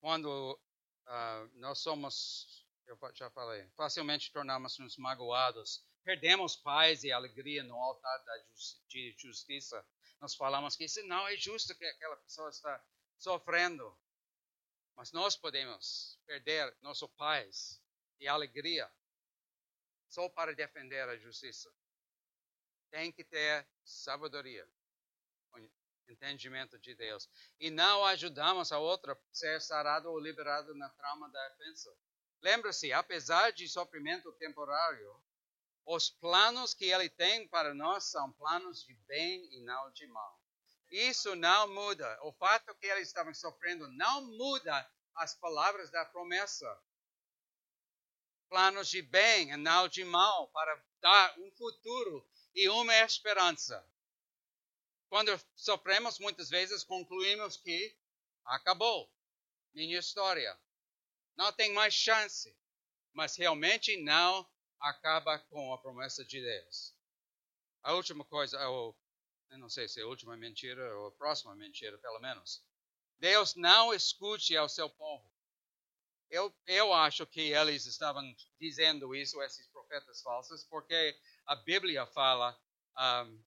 Speaker 2: quando uh, nós somos, eu já falei, facilmente tornamos-nos magoados, perdemos paz e alegria no altar da de justiça. Nós falamos que isso não é justo que aquela pessoa está sofrendo. Mas nós podemos perder nossa paz e alegria só para defender a justiça. Tem que ter sabedoria, entendimento de Deus. E não ajudamos a outra ser sarado ou liberado na trama da ofensa. Lembra-se, apesar de sofrimento temporário, os planos que ele tem para nós são planos de bem e não de mal. Isso não muda. O fato que eles estavam sofrendo não muda as palavras da promessa planos de bem e não de mal, para dar um futuro e uma esperança. Quando sofremos, muitas vezes concluímos que acabou minha história. Não tem mais chance. Mas realmente não acaba com a promessa de Deus. A última coisa, ou, eu não sei se é a última mentira ou a próxima mentira, pelo menos. Deus não escute ao seu povo. Eu, eu acho que eles estavam dizendo isso, esses profetas falsos, porque a Bíblia fala um,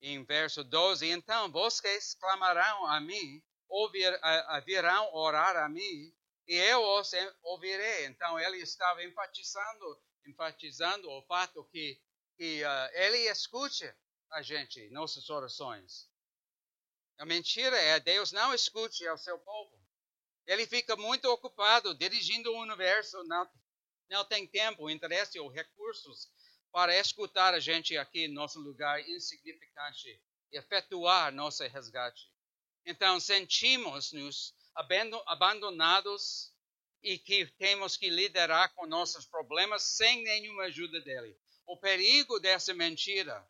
Speaker 2: em verso 12: Então vocês clamarão a mim, ouvir, a, a, virão orar a mim, e eu os ouvirei. Então ele estava enfatizando, enfatizando o fato que, que uh, ele escute a gente, nossas orações. A mentira é Deus não escute ao seu povo. Ele fica muito ocupado dirigindo o universo, não, não tem tempo, interesse ou recursos para escutar a gente aqui, nosso lugar insignificante, e efetuar nosso resgate. Então, sentimos-nos abandonados e que temos que liderar com nossos problemas sem nenhuma ajuda dele. O perigo dessa mentira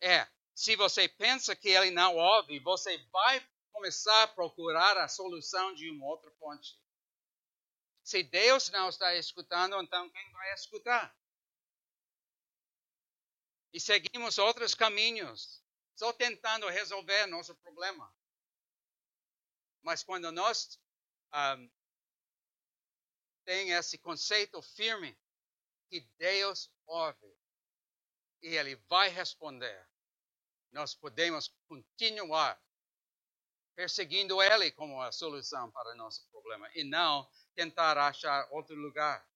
Speaker 2: é, se você pensa que ele não ouve, você vai começar a procurar a solução de uma outra fonte. Se Deus não está escutando, então quem vai escutar? E seguimos outros caminhos, só tentando resolver nosso problema. Mas quando nós um, tem esse conceito firme que Deus ouve e Ele vai responder, nós podemos continuar perseguindo ele como a solução para nosso problema e não tentar achar outro lugar.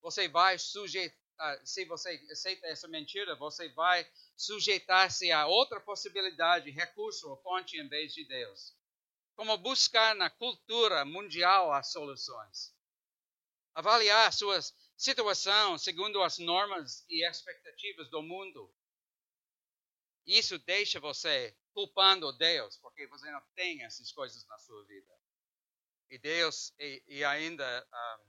Speaker 2: Você vai sujeitar, se você aceita essa mentira, você vai sujeitar-se a outra possibilidade, recurso ou fonte em vez de Deus. Como buscar na cultura mundial as soluções. Avaliar sua situação segundo as normas e expectativas do mundo. Isso deixa você culpando Deus, porque você não tem essas coisas na sua vida. E Deus, e, e ainda, um, ah,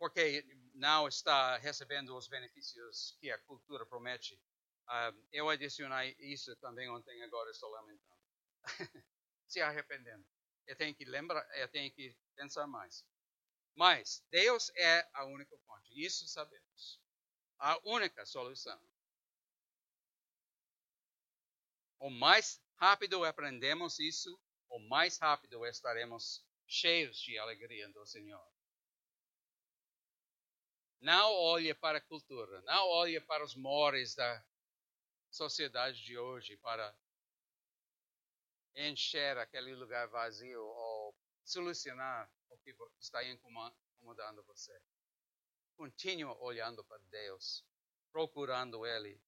Speaker 2: porque não está recebendo os benefícios que a cultura promete. Um, ah, eu adicionei isso também ontem, agora estou lamentando. [laughs] Se arrependendo. Eu tenho que lembrar, eu tenho que pensar mais. Mas Deus é a única fonte, isso sabemos. A única solução. O mais rápido aprendemos isso, o mais rápido estaremos cheios de alegria do Senhor. Não olhe para a cultura, não olhe para os mores da sociedade de hoje para encher aquele lugar vazio ou solucionar o que está incomodando você. Continua olhando para Deus, procurando Ele.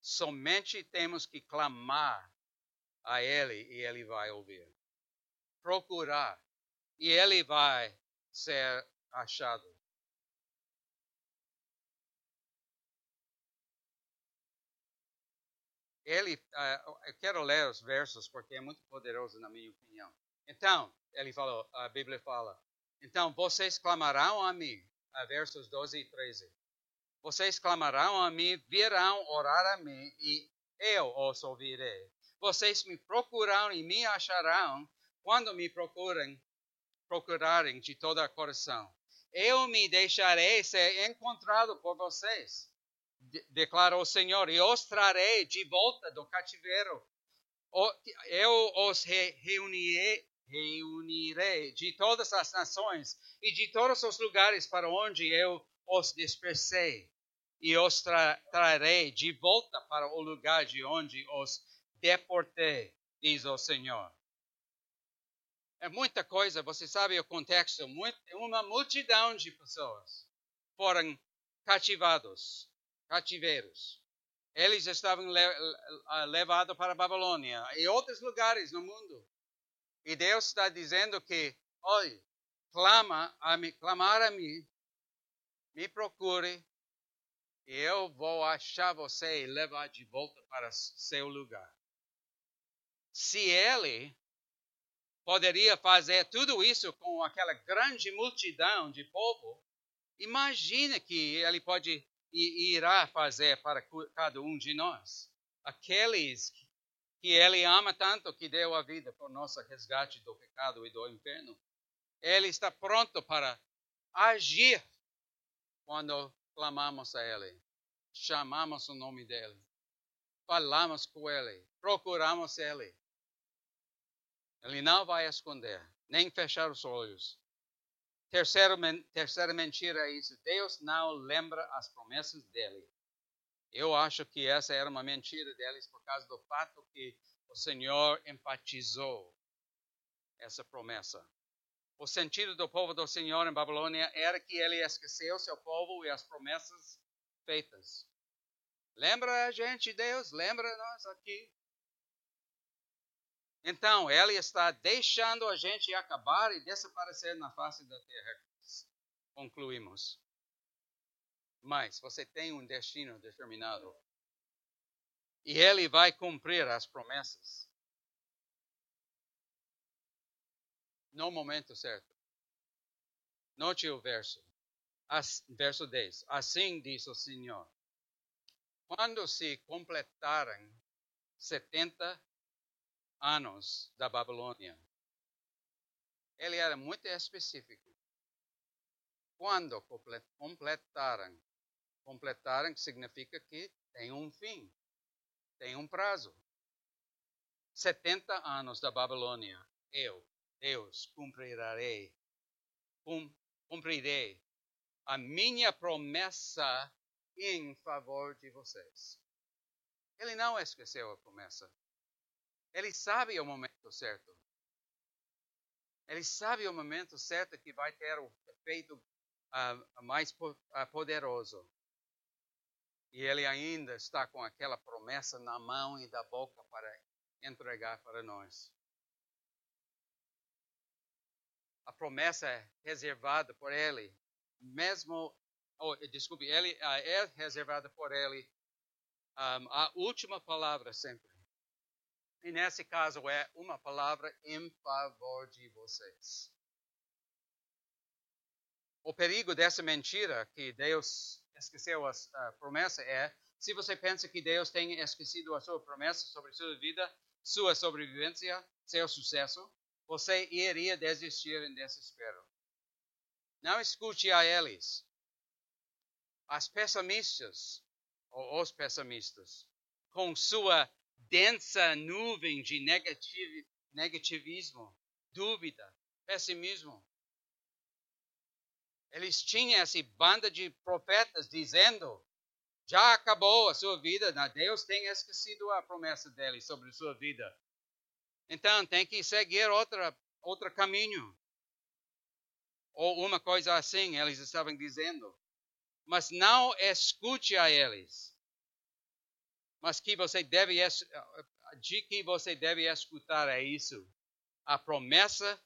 Speaker 2: Somente temos que clamar a Ele e Ele vai ouvir. Procurar e Ele vai ser achado. Ele, uh, eu quero ler os versos porque é muito poderoso na minha opinião. Então, ele falou, a Bíblia fala, então vocês clamarão a mim, uh, versos 12 e 13. Vocês clamarão a mim, virão orar a mim e eu os ouvirei. Vocês me procurarão e me acharão quando me procurem, procurarem de todo o coração. Eu me deixarei ser encontrado por vocês declara o Senhor, e os trarei de volta do cativeiro. Eu os reunirei, reunirei de todas as nações e de todos os lugares para onde eu os dispersei, e os tra trarei de volta para o lugar de onde os deportei, diz o Senhor. É muita coisa, você sabe o contexto, uma multidão de pessoas foram cativados cativeiros. Eles estavam levados para a Babilônia e outros lugares no mundo. E Deus está dizendo que, olhe, clama a mim, clamar a mim, me procure, e eu vou achar você e levar de volta para seu lugar. Se ele poderia fazer tudo isso com aquela grande multidão de povo, imagine que ele pode e irá fazer para cada um de nós. Aqueles que Ele ama tanto que deu a vida por nosso resgate do pecado e do inferno. Ele está pronto para agir quando clamamos a Ele, chamamos o nome dEle, falamos com Ele, procuramos Ele. Ele não vai esconder, nem fechar os olhos. Terceira mentira é isso: Deus não lembra as promessas dele. Eu acho que essa era uma mentira deles por causa do fato que o Senhor enfatizou essa promessa. O sentido do povo do Senhor em Babilônia era que ele esqueceu seu povo e as promessas feitas. Lembra a gente, Deus? Lembra nós aqui? Então, ele está deixando a gente acabar e desaparecer na face da terra. Concluímos. Mas você tem um destino determinado. E ele vai cumprir as promessas. No momento certo. Note o verso. As, verso 10. Assim diz o Senhor. Quando se completarem 70 anos da Babilônia. Ele era muito específico. Quando completaram, completaram significa que tem um fim, tem um prazo. 70 anos da Babilônia, eu, Deus, cumprirei, cumprirei a minha promessa em favor de vocês. Ele não esqueceu a promessa. Ele sabe o momento certo. Ele sabe o momento certo que vai ter o efeito uh, mais uh, poderoso. E ele ainda está com aquela promessa na mão e da boca para entregar para nós. A promessa é reservada por ele, mesmo, oh, desculpe, ele uh, é reservada por ele um, a última palavra sempre. E nesse caso é uma palavra em favor de vocês. O perigo dessa mentira que Deus esqueceu a, promessa é se você pensa que Deus tem esquecido a sua promessa sobre sua vida, sua sobrevivência, seu sucesso, você iria desistir em desespero. Não escute a eles. As pessimistas, ou os pessimistas, com sua densa nuvem de negativismo, dúvida, pessimismo. Eles tinham essa banda de profetas dizendo: já acabou a sua vida, Deus tem esquecido a promessa dele sobre a sua vida. Então tem que seguir outra, outro caminho. Ou uma coisa assim, eles estavam dizendo. Mas não escute a eles mas que você deve de que você deve escutar é isso, a promessa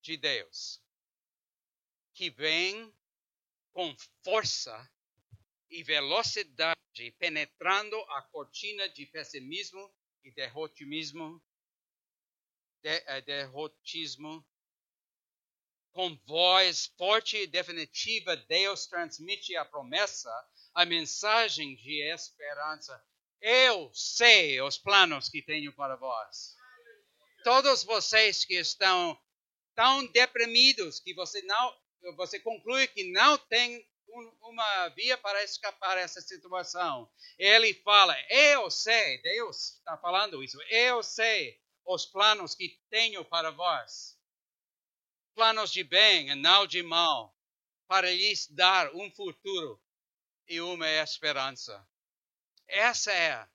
Speaker 2: de Deus, que vem com força e velocidade, penetrando a cortina de pessimismo e derrotismo, de, derrotismo. Com voz forte e definitiva, Deus transmite a promessa, a mensagem de esperança. Eu sei os planos que tenho para vós. Todos vocês que estão tão deprimidos que você não, você conclui que não tem uma via para escapar dessa situação. Ele fala: Eu sei, Deus está falando isso, eu sei os planos que tenho para vós. Planos de bem e não de mal, para lhes dar um futuro e uma esperança. Essa é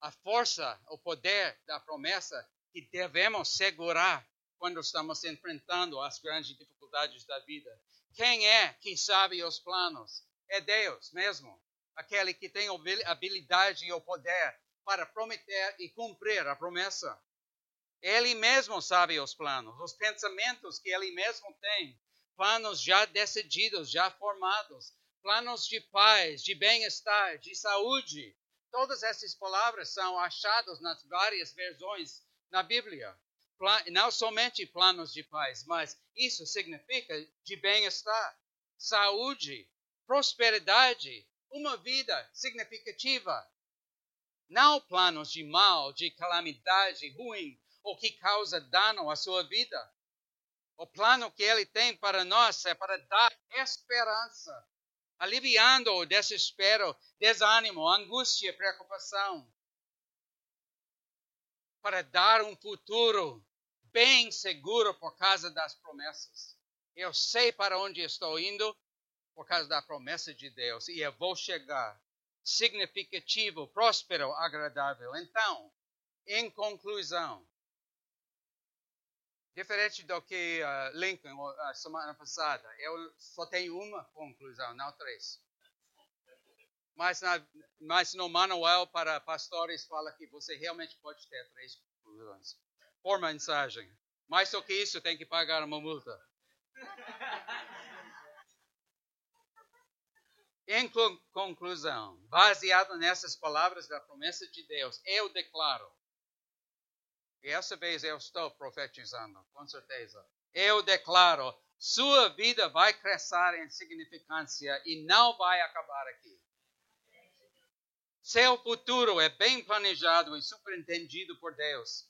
Speaker 2: a força, o poder da promessa que devemos segurar quando estamos enfrentando as grandes dificuldades da vida. Quem é que sabe os planos? É Deus mesmo, aquele que tem a habilidade e o poder para prometer e cumprir a promessa. Ele mesmo sabe os planos, os pensamentos que ele mesmo tem, planos já decididos, já formados, planos de paz, de bem-estar, de saúde. Todas essas palavras são achadas nas várias versões na Bíblia não somente planos de paz, mas isso significa de bem-estar, saúde, prosperidade, uma vida significativa. Não planos de mal, de calamidade ruim, ou que causa dano à sua vida. O plano que ele tem para nós é para dar esperança, aliviando o desespero, desânimo, angústia, preocupação para dar um futuro bem seguro por causa das promessas. Eu sei para onde estou indo por causa da promessa de Deus e eu vou chegar significativo, próspero, agradável. Então, em conclusão, diferente do que uh, Lincoln a semana passada, eu só tenho uma conclusão, não três. Mas, na, mas no manual para pastores fala que você realmente pode ter três conclusões por mensagem. Mais do que isso, tem que pagar uma multa. [laughs] Em conclusão, baseado nessas palavras da promessa de Deus, eu declaro, e essa vez eu estou profetizando, com certeza, eu declaro, sua vida vai crescer em significância e não vai acabar aqui. Seu futuro é bem planejado e superentendido por Deus,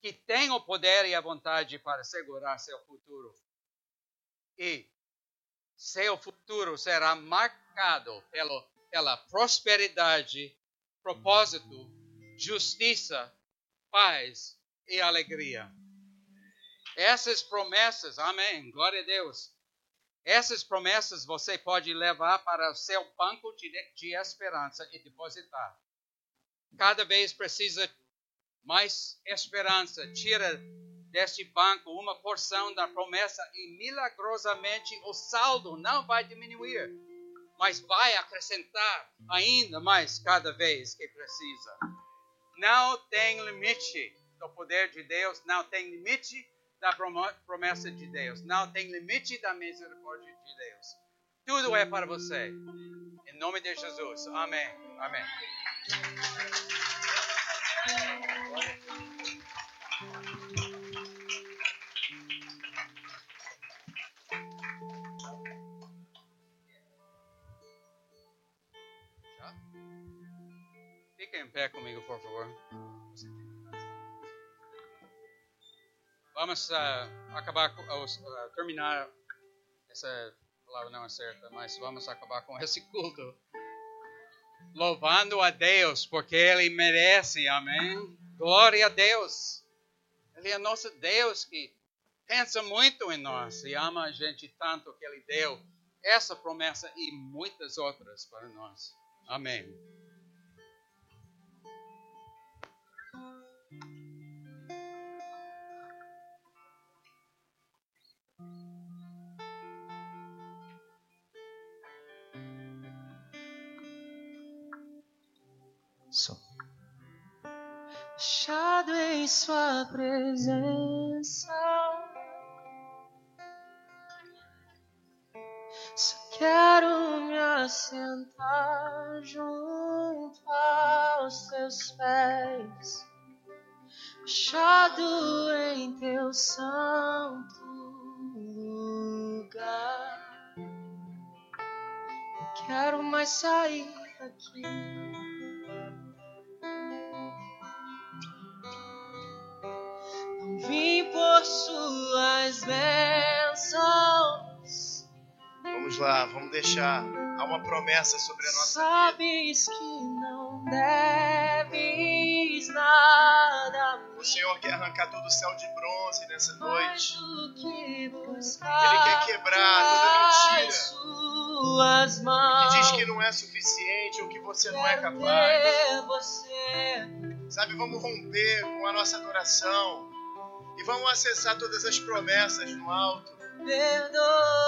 Speaker 2: que tem o poder e a vontade para segurar seu futuro. E seu futuro será marcado pelo, pela prosperidade, propósito, justiça, paz e alegria. Essas promessas, amém, glória a Deus, essas promessas você pode levar para o seu banco de, esperança e depositar. Cada vez precisa mais esperança. Tira deste banco uma porção da promessa e milagrosamente o saldo não vai diminuir, mas vai acrescentar ainda mais cada vez que precisa. Não tem limite do poder de Deus, não tem limite da promessa de Deus. Não tem limite da misericórdia de Deus. Tudo é para você. Em nome de Jesus. Amém. Amém. Fique em pé comigo, por favor. Vamos uh, acabar, uh, terminar, essa palavra não é certa, mas vamos acabar com esse culto. Louvando a Deus, porque Ele merece, amém? Glória a Deus. Ele é nosso Deus que pensa muito em nós e ama a gente tanto que Ele deu essa promessa e muitas outras para nós. Amém.
Speaker 3: Em Sua presença, só Quero me assentar junto aos teus pés, achado em teu santo lugar. Não quero mais sair daqui. Por suas bênçãos.
Speaker 4: Vamos lá, vamos deixar. Há uma promessa sobre a nossa vida.
Speaker 3: Sabes que não deves nada.
Speaker 4: O Senhor quer arrancar todo o céu de bronze nessa noite.
Speaker 3: que
Speaker 4: Ele quer quebrar toda mentira
Speaker 3: suas
Speaker 4: que diz que não é suficiente ou que você não é capaz.
Speaker 3: você
Speaker 4: Sabe, vamos romper com a nossa adoração e vamos acessar todas as promessas no alto.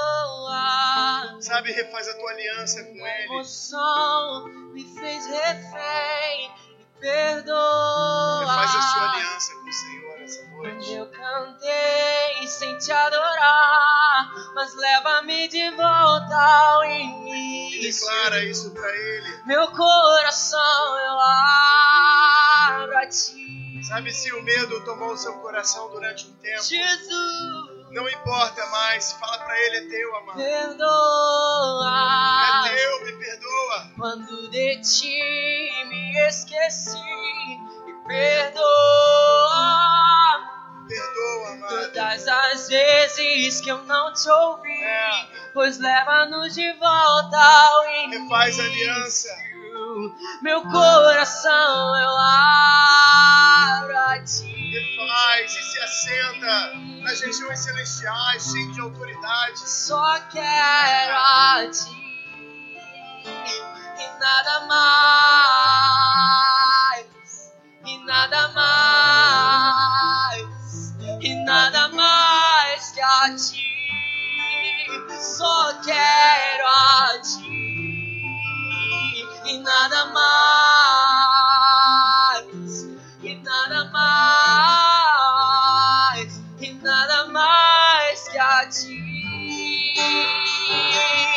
Speaker 3: perdoar.
Speaker 4: Sabe, refaz a tua aliança com Ele.
Speaker 3: emoção me fez refém. Perdoa.
Speaker 4: Refaz a sua aliança com o Senhor essa noite.
Speaker 3: Eu cantei sem te adorar, mas leva-me de volta ao
Speaker 4: E
Speaker 3: início.
Speaker 4: declara isso pra Ele.
Speaker 3: Meu coração eu abro a ti,
Speaker 4: Sabe, se o medo tomou o seu coração durante um tempo,
Speaker 3: Jesus.
Speaker 4: não importa mais. Fala pra Ele, é teu, amado.
Speaker 3: Perdoa
Speaker 4: É teu, me perdoa.
Speaker 3: quando de ti me esqueci. Me perdoa
Speaker 4: Perdoa, amado.
Speaker 3: todas as vezes que eu não te ouvi.
Speaker 4: É.
Speaker 3: Pois leva-nos de volta ao início.
Speaker 4: Refaz aliança.
Speaker 3: Meu coração eu abro a ti.
Speaker 4: Refaz e se assenta nas regiões celestiais, cheio de autoridade.
Speaker 3: Só quero a ti e nada mais, e nada mais, e nada mais que a ti. Só quero a ti e nada mais, e nada mais, e nada mais que a ti.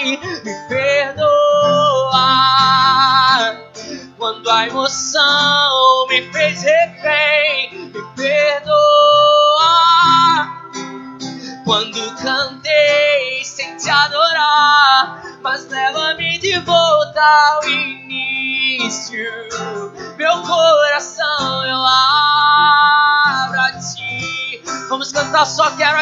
Speaker 3: Me perdoa quando a emoção me fez refém. Me perdoa quando cantei sem te adorar, mas leva-me de volta ao início. Meu coração eu abro a ti. Vamos cantar, só quero a